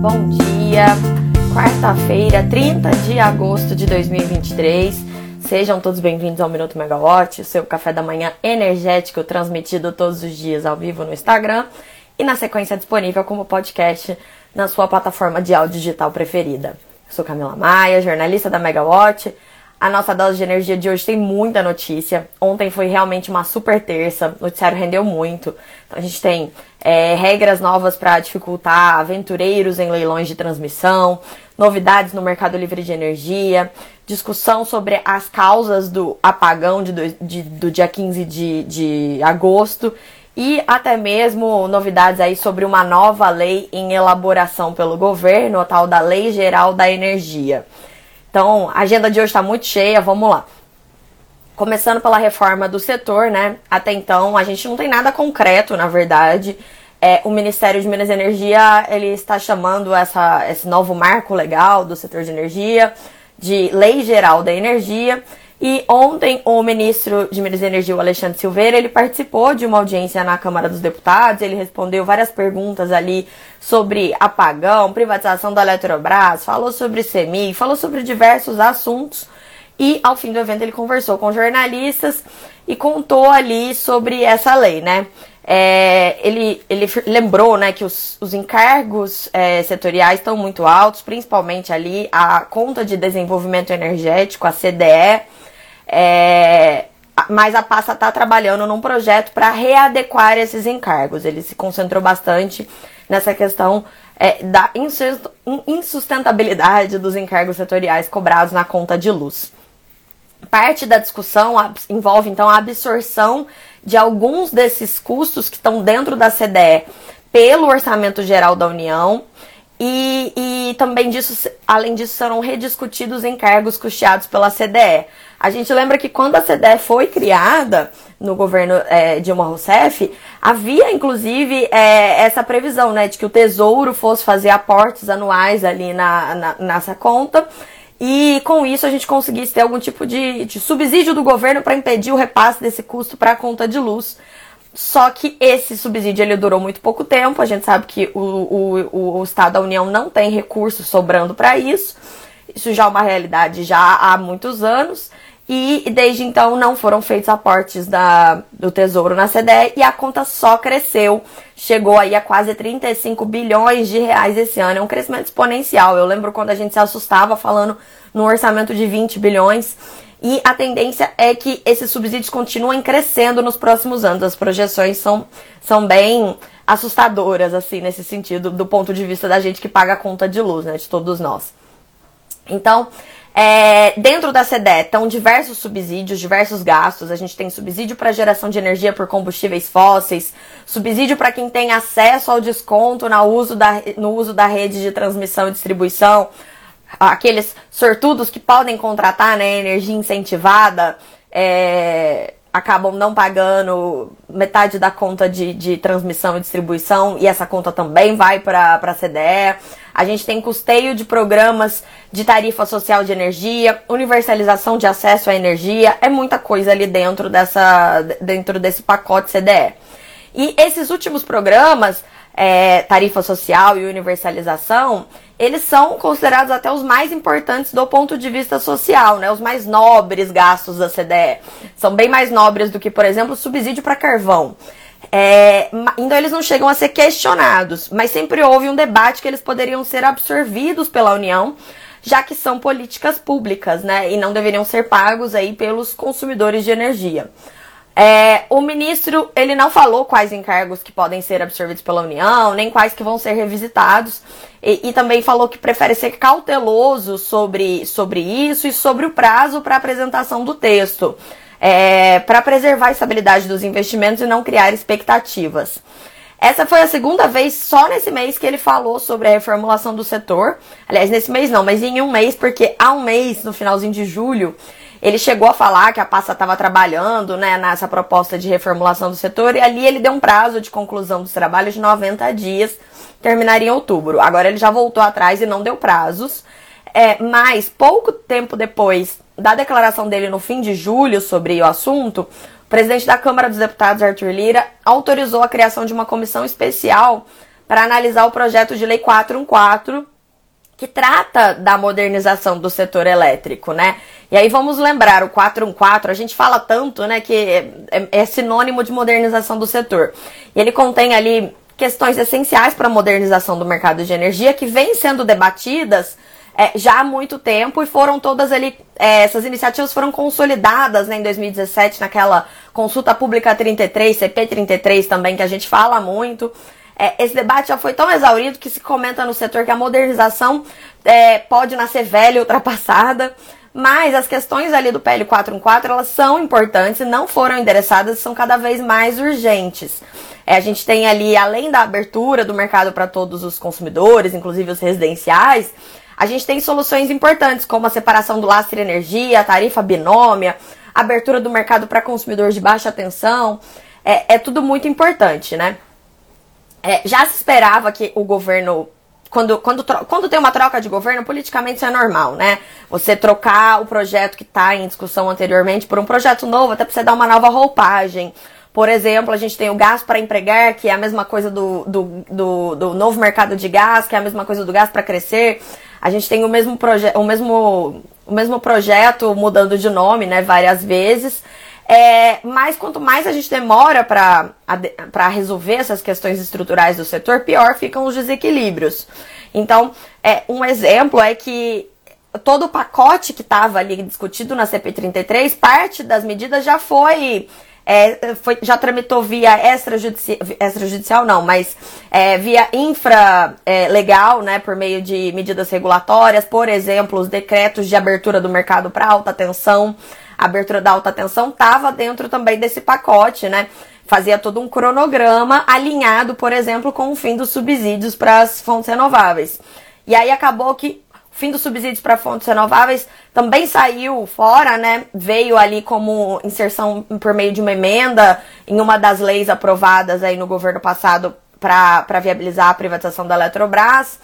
bom dia. Quarta-feira, 30 de agosto de 2023. Sejam todos bem-vindos ao Minuto Megawatt, o seu café da manhã energético transmitido todos os dias ao vivo no Instagram e na sequência disponível como podcast na sua plataforma de áudio digital preferida. Eu sou Camila Maia, jornalista da Megawatt a nossa dose de energia de hoje tem muita notícia. Ontem foi realmente uma super terça, o noticiário rendeu muito. Então a gente tem é, regras novas para dificultar aventureiros em leilões de transmissão, novidades no mercado livre de energia, discussão sobre as causas do apagão de, de, do dia 15 de, de agosto e até mesmo novidades aí sobre uma nova lei em elaboração pelo governo, a tal da Lei Geral da Energia. Então, a agenda de hoje está muito cheia, vamos lá. Começando pela reforma do setor, né? Até então, a gente não tem nada concreto, na verdade. É, o Ministério de Minas e Energia ele está chamando essa, esse novo marco legal do setor de energia de Lei Geral da Energia. E ontem o ministro de Minas e Energia, o Alexandre Silveira, ele participou de uma audiência na Câmara dos Deputados, ele respondeu várias perguntas ali sobre apagão, privatização da Eletrobras, falou sobre CEMIG, falou sobre diversos assuntos. E ao fim do evento ele conversou com jornalistas e contou ali sobre essa lei, né? É, ele, ele lembrou né, que os, os encargos é, setoriais estão muito altos, principalmente ali a conta de desenvolvimento energético, a CDE, é, mas a pasta está trabalhando num projeto para readequar esses encargos. Ele se concentrou bastante nessa questão é, da insustentabilidade dos encargos setoriais cobrados na conta de luz. Parte da discussão envolve então a absorção de alguns desses custos que estão dentro da CDE pelo Orçamento Geral da União e, e também disso, além disso, serão rediscutidos encargos custeados pela CDE. A gente lembra que quando a CDE foi criada no governo é, Dilma Rousseff, havia inclusive é, essa previsão, né, de que o Tesouro fosse fazer aportes anuais ali na, na nessa conta e com isso a gente conseguisse ter algum tipo de, de subsídio do governo para impedir o repasse desse custo para a conta de luz. Só que esse subsídio ele durou muito pouco tempo. A gente sabe que o, o, o Estado da União não tem recursos sobrando para isso. Isso já é uma realidade já há muitos anos. E desde então não foram feitos aportes da, do Tesouro na CDE e a conta só cresceu. Chegou aí a quase 35 bilhões de reais esse ano. É um crescimento exponencial. Eu lembro quando a gente se assustava falando no orçamento de 20 bilhões. E a tendência é que esses subsídios continuem crescendo nos próximos anos. As projeções são, são bem assustadoras, assim, nesse sentido, do ponto de vista da gente que paga a conta de luz, né, de todos nós. Então, é, dentro da CDE estão diversos subsídios, diversos gastos. A gente tem subsídio para geração de energia por combustíveis fósseis, subsídio para quem tem acesso ao desconto no uso, da, no uso da rede de transmissão e distribuição, aqueles sortudos que podem contratar né, energia incentivada, é, acabam não pagando metade da conta de, de transmissão e distribuição, e essa conta também vai para a CDE. A gente tem custeio de programas de tarifa social de energia, universalização de acesso à energia, é muita coisa ali dentro, dessa, dentro desse pacote CDE. E esses últimos programas, é, tarifa social e universalização, eles são considerados até os mais importantes do ponto de vista social, né? Os mais nobres gastos da CDE. São bem mais nobres do que, por exemplo, subsídio para carvão. É, então eles não chegam a ser questionados, mas sempre houve um debate que eles poderiam ser absorvidos pela União, já que são políticas públicas, né? E não deveriam ser pagos aí pelos consumidores de energia. É, o ministro ele não falou quais encargos que podem ser absorvidos pela União, nem quais que vão ser revisitados, e, e também falou que prefere ser cauteloso sobre, sobre isso e sobre o prazo para apresentação do texto, é, para preservar a estabilidade dos investimentos e não criar expectativas. Essa foi a segunda vez só nesse mês que ele falou sobre a reformulação do setor. Aliás, nesse mês não, mas em um mês, porque há um mês, no finalzinho de julho, ele chegou a falar que a pasta estava trabalhando né, nessa proposta de reformulação do setor e ali ele deu um prazo de conclusão dos trabalhos de 90 dias, terminaria em outubro. Agora ele já voltou atrás e não deu prazos. É, mas pouco tempo depois da declaração dele no fim de julho sobre o assunto, o presidente da Câmara dos Deputados, Arthur Lira, autorizou a criação de uma comissão especial para analisar o projeto de lei 414 que trata da modernização do setor elétrico, né? E aí vamos lembrar, o 414, a gente fala tanto, né, que é, é sinônimo de modernização do setor. E ele contém ali questões essenciais para a modernização do mercado de energia que vêm sendo debatidas é, já há muito tempo e foram todas ali, é, essas iniciativas foram consolidadas né, em 2017 naquela consulta pública 33, CP 33 também, que a gente fala muito. É, esse debate já foi tão exaurido que se comenta no setor que a modernização é, pode nascer velha ultrapassada. Mas as questões ali do PL 414 elas são importantes não foram endereçadas são cada vez mais urgentes. É, a gente tem ali, além da abertura do mercado para todos os consumidores, inclusive os residenciais, a gente tem soluções importantes, como a separação do lastro e energia, a tarifa binômia, abertura do mercado para consumidores de baixa tensão. É, é tudo muito importante, né? É, já se esperava que o governo. Quando, quando, quando tem uma troca de governo, politicamente isso é normal, né? Você trocar o projeto que está em discussão anteriormente por um projeto novo, até para você dar uma nova roupagem. Por exemplo, a gente tem o gás para empregar, que é a mesma coisa do, do, do, do, novo mercado de gás, que é a mesma coisa do gás para crescer. A gente tem o mesmo, proje o mesmo, o mesmo projeto mudando de nome, né, várias vezes. É, mas quanto mais a gente demora para resolver essas questões estruturais do setor, pior ficam os desequilíbrios. Então, é, um exemplo é que todo o pacote que estava ali discutido na CP33, parte das medidas já foi é, foi, já tramitou via extrajudicial, extrajudicial não, mas é, via infra é, legal, né, por meio de medidas regulatórias, por exemplo, os decretos de abertura do mercado para alta tensão, a abertura da alta tensão estava dentro também desse pacote, né? Fazia todo um cronograma alinhado, por exemplo, com o fim dos subsídios para as fontes renováveis. E aí acabou que o fim dos subsídios para fontes renováveis também saiu fora, né? Veio ali como inserção por meio de uma emenda em uma das leis aprovadas aí no governo passado para viabilizar a privatização da Eletrobras.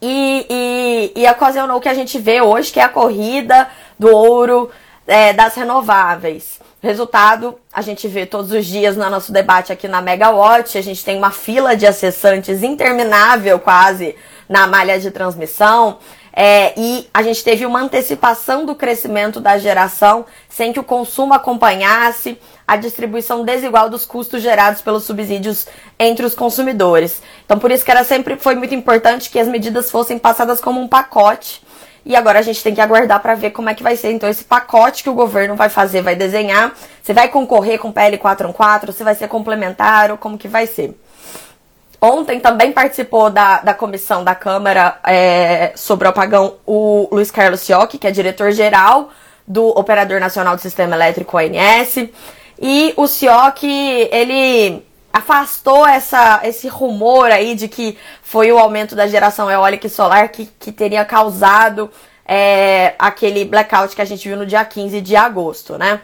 E, e, e ocasionou o que a gente vê hoje, que é a corrida do ouro é, das renováveis. Resultado, a gente vê todos os dias no nosso debate aqui na Megawatt, a gente tem uma fila de acessantes interminável quase na malha de transmissão. É, e a gente teve uma antecipação do crescimento da geração sem que o consumo acompanhasse a distribuição desigual dos custos gerados pelos subsídios entre os consumidores. Então, por isso que era sempre foi muito importante que as medidas fossem passadas como um pacote e agora a gente tem que aguardar para ver como é que vai ser então esse pacote que o governo vai fazer, vai desenhar. Você vai concorrer com PL 414, você vai ser complementar ou como que vai ser. Ontem também participou da, da comissão da Câmara é, sobre o apagão o Luiz Carlos Siocchi, que é diretor-geral do Operador Nacional do Sistema Elétrico ONS. E o Siocchi, ele afastou essa, esse rumor aí de que foi o aumento da geração eólica e solar que, que teria causado é, aquele blackout que a gente viu no dia 15 de agosto, né?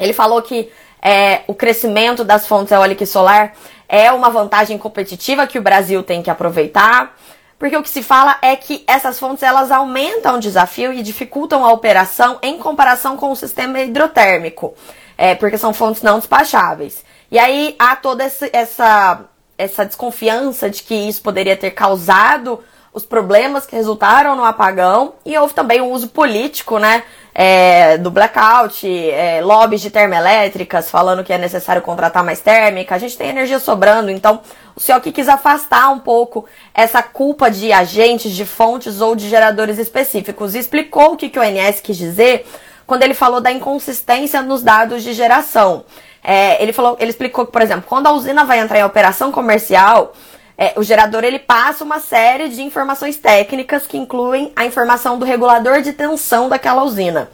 Ele falou que é, o crescimento das fontes eólica e solar é uma vantagem competitiva que o Brasil tem que aproveitar, porque o que se fala é que essas fontes elas aumentam o desafio e dificultam a operação em comparação com o sistema hidrotérmico, é, porque são fontes não despacháveis. E aí há toda essa, essa, essa desconfiança de que isso poderia ter causado os problemas que resultaram no apagão. E houve também um uso político, né, é, do blackout, é, lobbies de termoelétricas falando que é necessário contratar mais térmica, a gente tem energia sobrando, então o que quis afastar um pouco essa culpa de agentes, de fontes ou de geradores específicos. E explicou o que, que o ONS quis dizer quando ele falou da inconsistência nos dados de geração. É, ele falou, ele explicou que, por exemplo, quando a usina vai entrar em operação comercial, é, o gerador ele passa uma série de informações técnicas que incluem a informação do regulador de tensão daquela usina.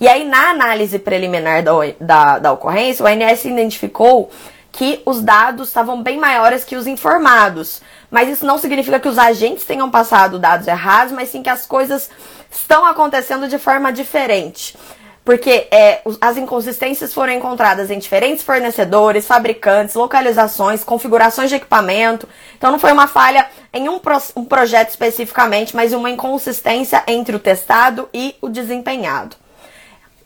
E aí, na análise preliminar da, da, da ocorrência, o ANS identificou que os dados estavam bem maiores que os informados. Mas isso não significa que os agentes tenham passado dados errados, mas sim que as coisas estão acontecendo de forma diferente porque é, as inconsistências foram encontradas em diferentes fornecedores, fabricantes, localizações, configurações de equipamento. Então não foi uma falha em um, pro, um projeto especificamente, mas uma inconsistência entre o testado e o desempenhado.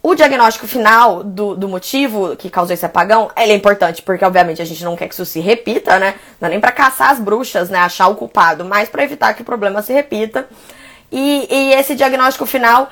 O diagnóstico final do, do motivo que causou esse apagão, é importante porque, obviamente, a gente não quer que isso se repita, né? Não é nem para caçar as bruxas, né? Achar o culpado, mas para evitar que o problema se repita. E, e esse diagnóstico final,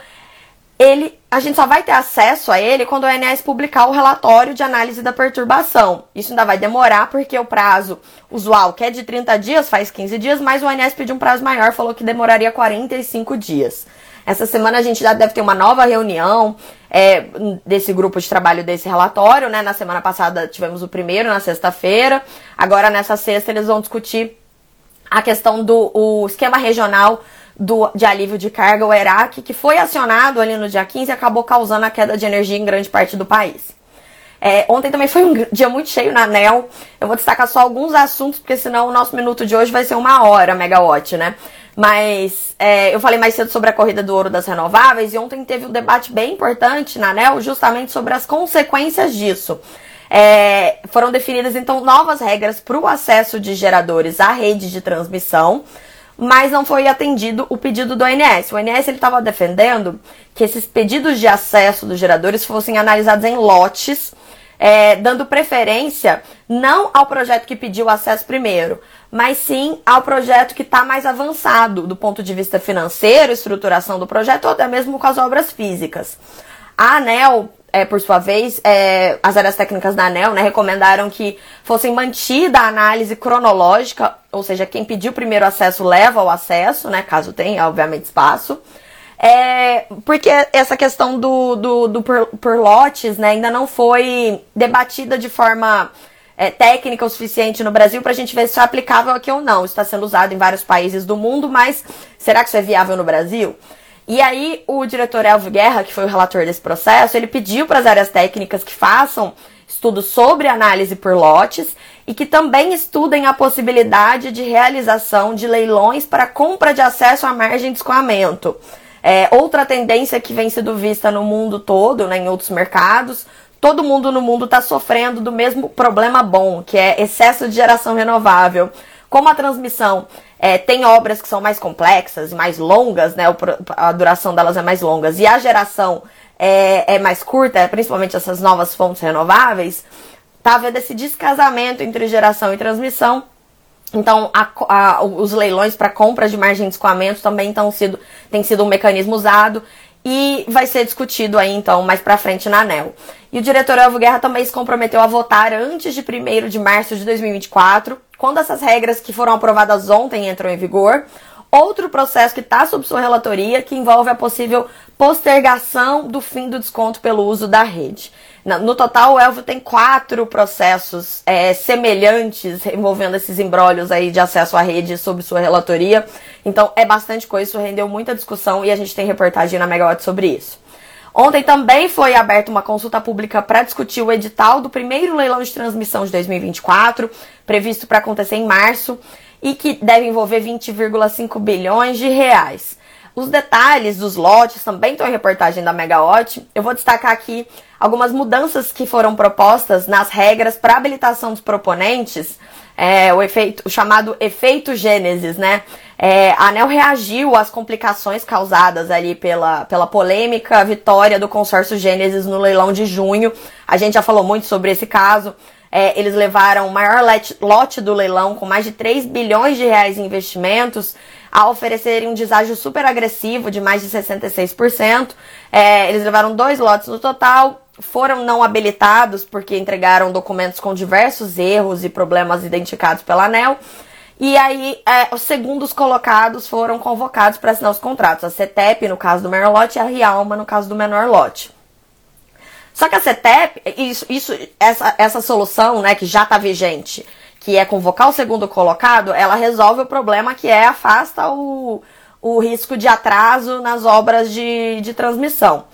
ele, a gente só vai ter acesso a ele quando o ONS publicar o relatório de análise da perturbação. Isso ainda vai demorar porque o prazo usual, que é de 30 dias, faz 15 dias, mas o ONS pediu um prazo maior, falou que demoraria 45 dias. Essa semana a gente já deve ter uma nova reunião é, desse grupo de trabalho desse relatório, né? Na semana passada tivemos o primeiro, na sexta-feira. Agora, nessa sexta, eles vão discutir a questão do esquema regional do, de alívio de carga, o ERAC, que foi acionado ali no dia 15 e acabou causando a queda de energia em grande parte do país. É, ontem também foi um dia muito cheio na ANEL. Eu vou destacar só alguns assuntos, porque senão o nosso minuto de hoje vai ser uma hora megawatt, né? Mas é, eu falei mais cedo sobre a corrida do ouro das renováveis e ontem teve um debate bem importante na ANEL justamente sobre as consequências disso. É, foram definidas então novas regras para o acesso de geradores à rede de transmissão, mas não foi atendido o pedido do ONS. O ONS estava defendendo que esses pedidos de acesso dos geradores fossem analisados em lotes, é, dando preferência não ao projeto que pediu acesso primeiro, mas sim ao projeto que está mais avançado do ponto de vista financeiro, estruturação do projeto ou até mesmo com as obras físicas. A ANEL, é, por sua vez, é, as áreas técnicas da ANEL né, recomendaram que fossem mantida a análise cronológica, ou seja, quem pediu primeiro acesso leva o acesso, né, caso tenha, obviamente, espaço. É, porque essa questão do, do, do por, por lotes né, ainda não foi debatida de forma é, técnica o suficiente no Brasil para a gente ver se é aplicável aqui ou não. Está sendo usado em vários países do mundo, mas será que isso é viável no Brasil? E aí o diretor Elvio Guerra, que foi o relator desse processo, ele pediu para as áreas técnicas que façam estudos sobre análise por lotes e que também estudem a possibilidade de realização de leilões para compra de acesso à margem de escoamento. É, outra tendência que vem sendo vista no mundo todo, né, em outros mercados, todo mundo no mundo está sofrendo do mesmo problema bom, que é excesso de geração renovável. Como a transmissão é, tem obras que são mais complexas e mais longas, né? A duração delas é mais longas, e a geração é, é mais curta, principalmente essas novas fontes renováveis, tá havendo esse descasamento entre geração e transmissão. Então, a, a, os leilões para compra de margem de escoamento também tão sido, tem sido um mecanismo usado e vai ser discutido aí então mais para frente na ANEL. E o diretor Elvo Guerra também se comprometeu a votar antes de 1 de março de 2024, quando essas regras que foram aprovadas ontem entram em vigor. Outro processo que está sob sua relatoria, que envolve a possível postergação do fim do desconto pelo uso da rede. No total, o Elvo tem quatro processos é, semelhantes envolvendo esses embrólios aí de acesso à rede sob sua relatoria. Então, é bastante coisa, isso rendeu muita discussão e a gente tem reportagem na Megawatt sobre isso. Ontem também foi aberta uma consulta pública para discutir o edital do primeiro leilão de transmissão de 2024, previsto para acontecer em março, e que deve envolver 20,5 bilhões de reais. Os detalhes dos lotes também estão em reportagem da Megawatt. Eu vou destacar aqui algumas mudanças que foram propostas nas regras para habilitação dos proponentes, é, o efeito, o chamado efeito Gênesis, né? É, a ANEL reagiu às complicações causadas ali pela, pela polêmica vitória do consórcio Gênesis no leilão de junho. A gente já falou muito sobre esse caso. É, eles levaram o maior lote do leilão com mais de 3 bilhões de reais em investimentos a oferecerem um deságio super agressivo de mais de 66%. É, eles levaram dois lotes no total, foram não habilitados porque entregaram documentos com diversos erros e problemas identificados pela ANEL. E aí, é, os segundos colocados foram convocados para assinar os contratos. A CETEP, no caso do maior lote, e a Rialma, no caso do menor lote. Só que a CETEP, isso, isso, essa, essa solução, né, que já está vigente, que é convocar o segundo colocado, ela resolve o problema que é afasta o, o risco de atraso nas obras de, de transmissão.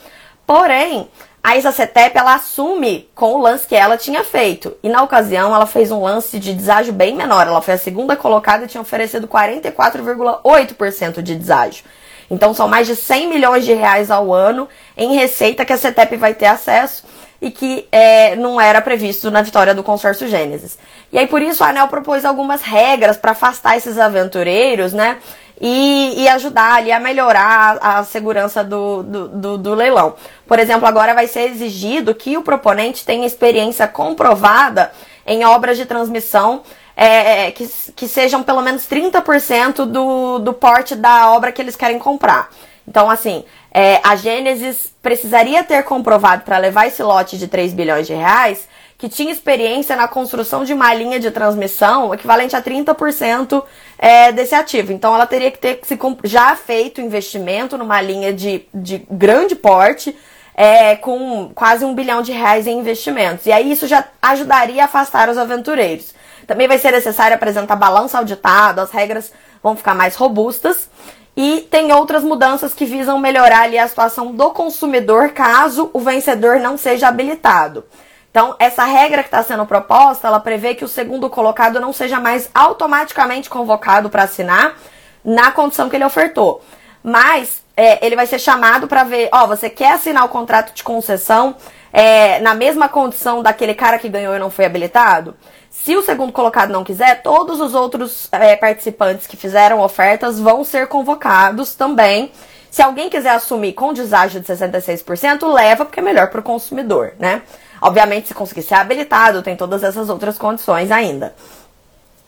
Porém, a Isa Cetep, ela assume com o lance que ela tinha feito. E na ocasião, ela fez um lance de deságio bem menor. Ela foi a segunda colocada e tinha oferecido 44,8% de deságio. Então, são mais de 100 milhões de reais ao ano em receita que a CETEP vai ter acesso e que é, não era previsto na vitória do consórcio Gênesis. E aí, por isso, a ANEL propôs algumas regras para afastar esses aventureiros, né? e, e ajudar ali a melhorar a segurança do, do, do, do leilão. Por exemplo, agora vai ser exigido que o proponente tenha experiência comprovada em obras de transmissão é, é que, que sejam pelo menos 30% do, do porte da obra que eles querem comprar. Então, assim, é, a Gênesis precisaria ter comprovado para levar esse lote de 3 bilhões de reais que tinha experiência na construção de uma linha de transmissão equivalente a 30% é, desse ativo. Então, ela teria que ter se, já feito investimento numa linha de, de grande porte, é, com quase um bilhão de reais em investimentos. E aí isso já ajudaria a afastar os aventureiros. Também vai ser necessário apresentar balanço auditado, as regras vão ficar mais robustas. E tem outras mudanças que visam melhorar ali a situação do consumidor caso o vencedor não seja habilitado. Então, essa regra que está sendo proposta, ela prevê que o segundo colocado não seja mais automaticamente convocado para assinar na condição que ele ofertou. Mas é, ele vai ser chamado para ver, ó, você quer assinar o contrato de concessão é, na mesma condição daquele cara que ganhou e não foi habilitado? Se o segundo colocado não quiser, todos os outros é, participantes que fizeram ofertas vão ser convocados também. Se alguém quiser assumir com deságio de 66%, leva, porque é melhor para o consumidor, né? Obviamente, se conseguir ser habilitado, tem todas essas outras condições ainda.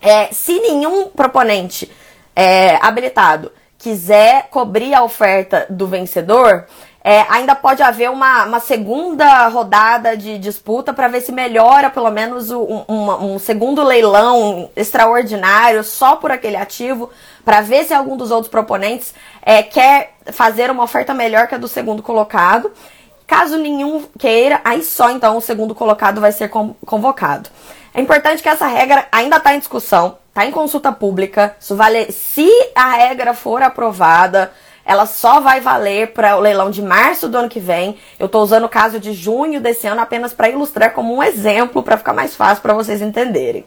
É, se nenhum proponente é, habilitado quiser cobrir a oferta do vencedor, é, ainda pode haver uma, uma, segunda rodada de disputa para ver se melhora pelo menos um, um, um, segundo leilão extraordinário só por aquele ativo, para ver se algum dos outros proponentes é, quer fazer uma oferta melhor que a do segundo colocado. Caso nenhum queira, aí só então o segundo colocado vai ser convocado. É importante que essa regra ainda está em discussão, está em consulta pública. Isso vale, se a regra for aprovada, ela só vai valer para o leilão de março do ano que vem. Eu estou usando o caso de junho desse ano apenas para ilustrar como um exemplo, para ficar mais fácil para vocês entenderem.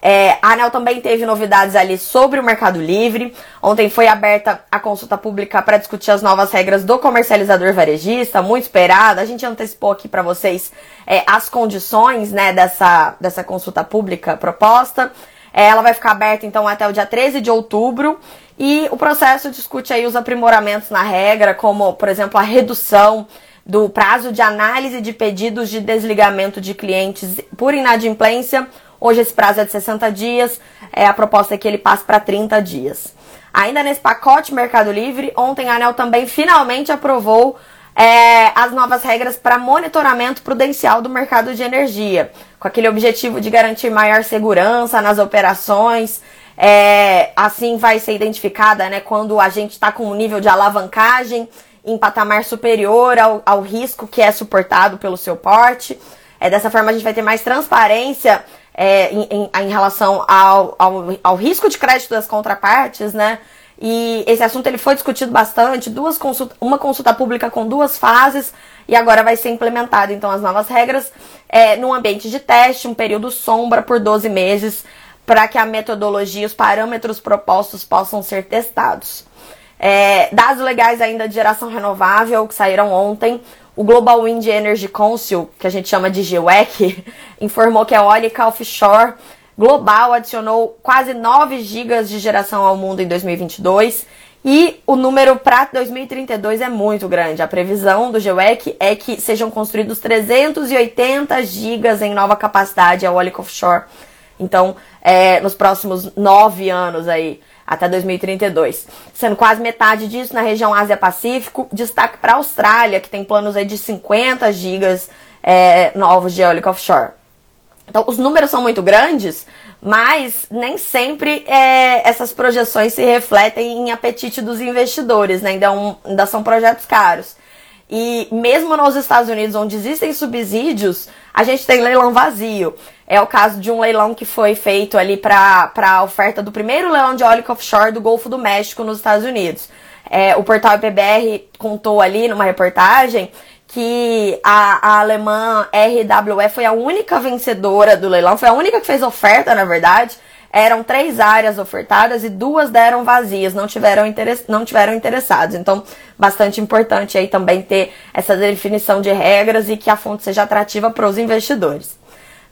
É, a ANEL também teve novidades ali sobre o Mercado Livre. Ontem foi aberta a consulta pública para discutir as novas regras do comercializador varejista, muito esperada. A gente antecipou aqui para vocês é, as condições né, dessa, dessa consulta pública proposta. Ela vai ficar aberta então até o dia 13 de outubro. E o processo discute aí os aprimoramentos na regra, como, por exemplo, a redução do prazo de análise de pedidos de desligamento de clientes por inadimplência Hoje esse prazo é de 60 dias, é, a proposta é que ele passe para 30 dias. Ainda nesse pacote Mercado Livre, ontem a ANEL também finalmente aprovou é, as novas regras para monitoramento prudencial do mercado de energia, com aquele objetivo de garantir maior segurança nas operações. É, assim vai ser identificada né, quando a gente está com um nível de alavancagem em patamar superior ao, ao risco que é suportado pelo seu porte. É, dessa forma a gente vai ter mais transparência é, em, em, em, relação ao, ao, ao, risco de crédito das contrapartes, né? E esse assunto ele foi discutido bastante, duas consulta, uma consulta pública com duas fases e agora vai ser implementado então as novas regras é, num ambiente de teste, um período sombra por 12 meses, para que a metodologia e os parâmetros propostos possam ser testados. É, dados legais ainda de geração renovável que saíram ontem. O Global Wind Energy Council, que a gente chama de GWEC, informou que a eólica offshore global adicionou quase 9 gigas de geração ao mundo em 2022 e o número para 2032 é muito grande. A previsão do GWEC é que sejam construídos 380 gigas em nova capacidade eólica offshore. Então, é, nos próximos nove anos aí até 2032, sendo quase metade disso na região Ásia-Pacífico. Destaque para a Austrália, que tem planos aí de 50 gigas é, novos de eólica offshore. Então, os números são muito grandes, mas nem sempre é, essas projeções se refletem em apetite dos investidores, né? ainda, é um, ainda são projetos caros. E mesmo nos Estados Unidos, onde existem subsídios, a gente tem leilão vazio. É o caso de um leilão que foi feito ali para a oferta do primeiro leilão de óleo offshore do Golfo do México nos Estados Unidos. É, o portal IPBR contou ali numa reportagem que a, a alemã RWE foi a única vencedora do leilão, foi a única que fez oferta, na verdade. Eram três áreas ofertadas e duas deram vazias, não tiveram, interess, não tiveram interessados. Então, bastante importante aí também ter essa definição de regras e que a fonte seja atrativa para os investidores.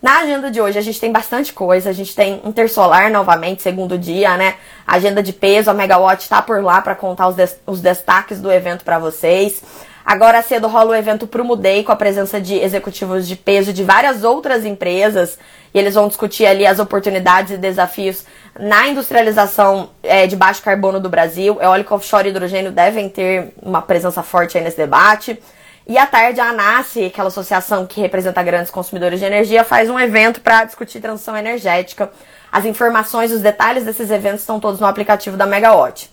Na agenda de hoje a gente tem bastante coisa, a gente tem Intersolar novamente, segundo dia, né? Agenda de peso, a Megawatt tá por lá para contar os, des os destaques do evento para vocês. Agora cedo rola o evento pro Mudei com a presença de executivos de peso de várias outras empresas e eles vão discutir ali as oportunidades e desafios na industrialização é, de baixo carbono do Brasil. Eólica offshore e hidrogênio devem ter uma presença forte aí nesse debate. E à tarde a ANASE, aquela associação que representa grandes consumidores de energia, faz um evento para discutir transição energética. As informações, os detalhes desses eventos estão todos no aplicativo da Megawatt.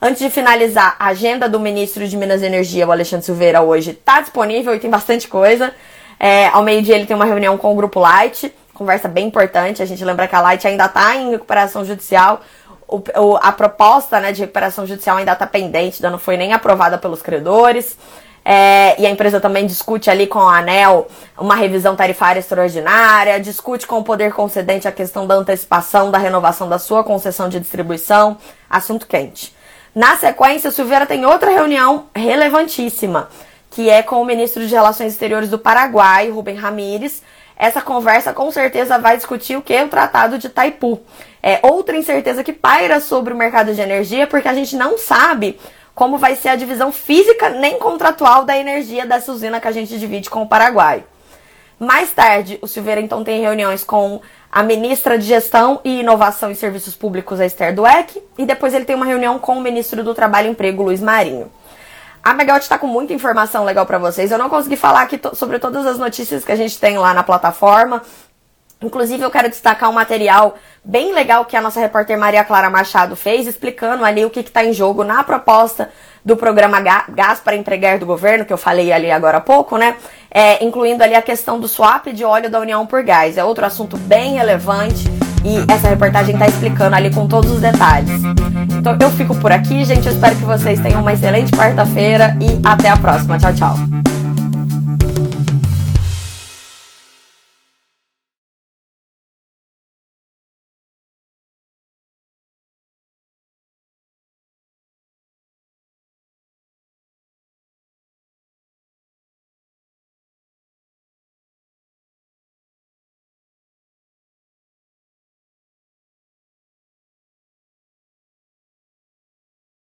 Antes de finalizar, a agenda do ministro de Minas e Energia, o Alexandre Silveira, hoje está disponível e tem bastante coisa. É, ao meio-dia ele tem uma reunião com o Grupo Light, conversa bem importante. A gente lembra que a Light ainda está em recuperação judicial. O, o, a proposta né, de recuperação judicial ainda está pendente, ainda não foi nem aprovada pelos credores. É, e a empresa também discute ali com a ANEL uma revisão tarifária extraordinária, discute com o poder concedente a questão da antecipação da renovação da sua concessão de distribuição, assunto quente. Na sequência, Silveira tem outra reunião relevantíssima, que é com o ministro de Relações Exteriores do Paraguai, Rubem Ramírez. Essa conversa com certeza vai discutir o que é o Tratado de Taipu. É outra incerteza que paira sobre o mercado de energia, porque a gente não sabe como vai ser a divisão física nem contratual da energia dessa usina que a gente divide com o Paraguai. Mais tarde, o Silveira então tem reuniões com a ministra de Gestão e Inovação e Serviços Públicos, a Esther Dueck, e depois ele tem uma reunião com o ministro do Trabalho e Emprego, Luiz Marinho. A Megaut está com muita informação legal para vocês. Eu não consegui falar aqui sobre todas as notícias que a gente tem lá na plataforma. Inclusive, eu quero destacar um material bem legal que a nossa repórter Maria Clara Machado fez, explicando ali o que está em jogo na proposta do programa Gás para Empregar do governo, que eu falei ali agora há pouco, né? É, incluindo ali a questão do swap de óleo da União por gás. É outro assunto bem relevante e essa reportagem está explicando ali com todos os detalhes. Então eu fico por aqui, gente. Eu espero que vocês tenham uma excelente quarta-feira e até a próxima. Tchau, tchau.